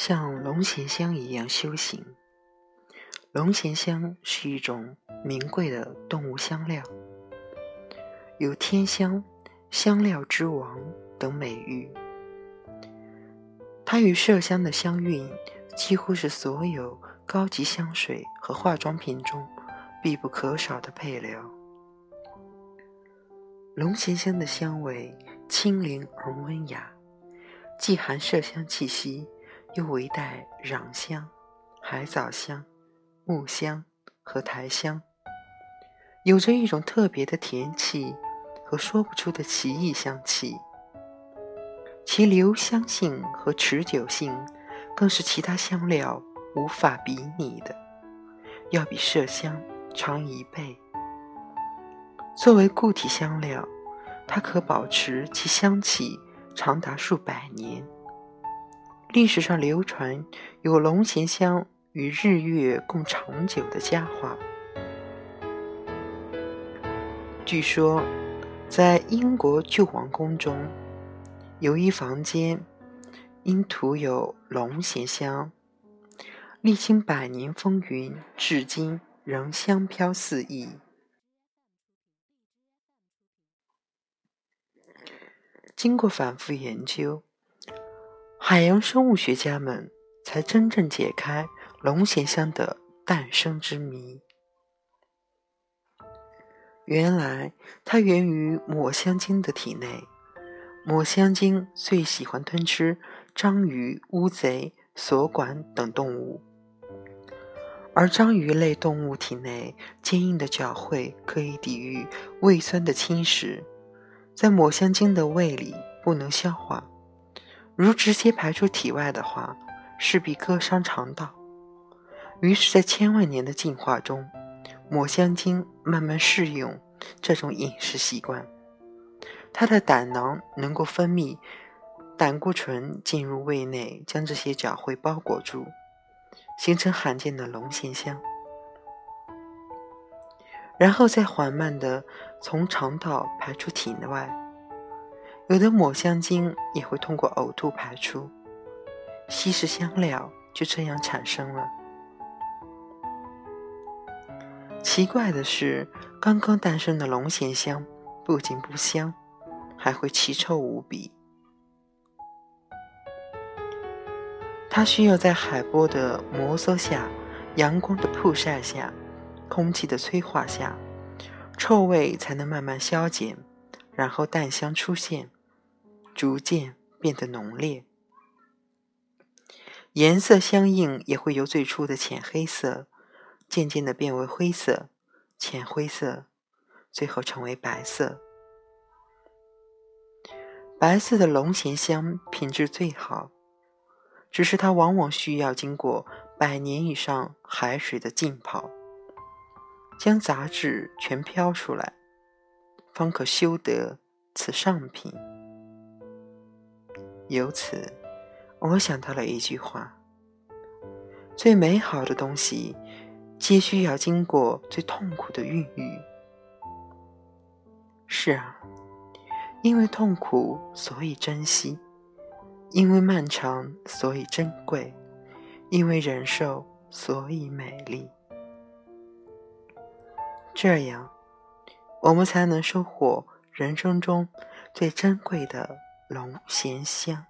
像龙涎香一样修行。龙涎香是一种名贵的动物香料，有“天香”“香料之王”等美誉。它与麝香的香韵几乎是所有高级香水和化妆品中必不可少的配料。龙涎香的香味清灵而温雅，既含麝香气息，又为带壤香、海藻香。木香和苔香，有着一种特别的甜气和说不出的奇异香气，其留香性和持久性更是其他香料无法比拟的，要比麝香长一倍。作为固体香料，它可保持其香气长达数百年。历史上流传有龙涎香。与日月共长久的佳话。据说，在英国旧王宫中，有一房间因涂有龙涎香，历经百年风云，至今仍香飘四溢。经过反复研究，海洋生物学家们才真正解开。龙涎香的诞生之谜，原来它源于抹香鲸的体内。抹香鲸最喜欢吞吃章鱼、乌贼、锁管等动物，而章鱼类动物体内坚硬的角喙可以抵御胃酸的侵蚀，在抹香鲸的胃里不能消化，如直接排出体外的话，势必割伤肠道。于是，在千万年的进化中，抹香鲸慢慢适应这种饮食习惯。它的胆囊能够分泌胆固醇进入胃内，将这些角会包裹住，形成罕见的龙涎香，然后再缓慢地从肠道排出体外。有的抹香鲸也会通过呕吐排出，稀释香料就这样产生了。奇怪的是，刚刚诞生的龙涎香不仅不香，还会奇臭无比。它需要在海波的摩挲下、阳光的曝晒下、空气的催化下，臭味才能慢慢消减，然后淡香出现，逐渐变得浓烈，颜色相应也会由最初的浅黑色。渐渐的变为灰色、浅灰色，最后成为白色。白色的龙涎香品质最好，只是它往往需要经过百年以上海水的浸泡，将杂质全飘出来，方可修得此上品。由此，我想到了一句话：最美好的东西。皆需要经过最痛苦的孕育。是啊，因为痛苦，所以珍惜；因为漫长，所以珍贵；因为忍受，所以美丽。这样，我们才能收获人生中最珍贵的龙涎香。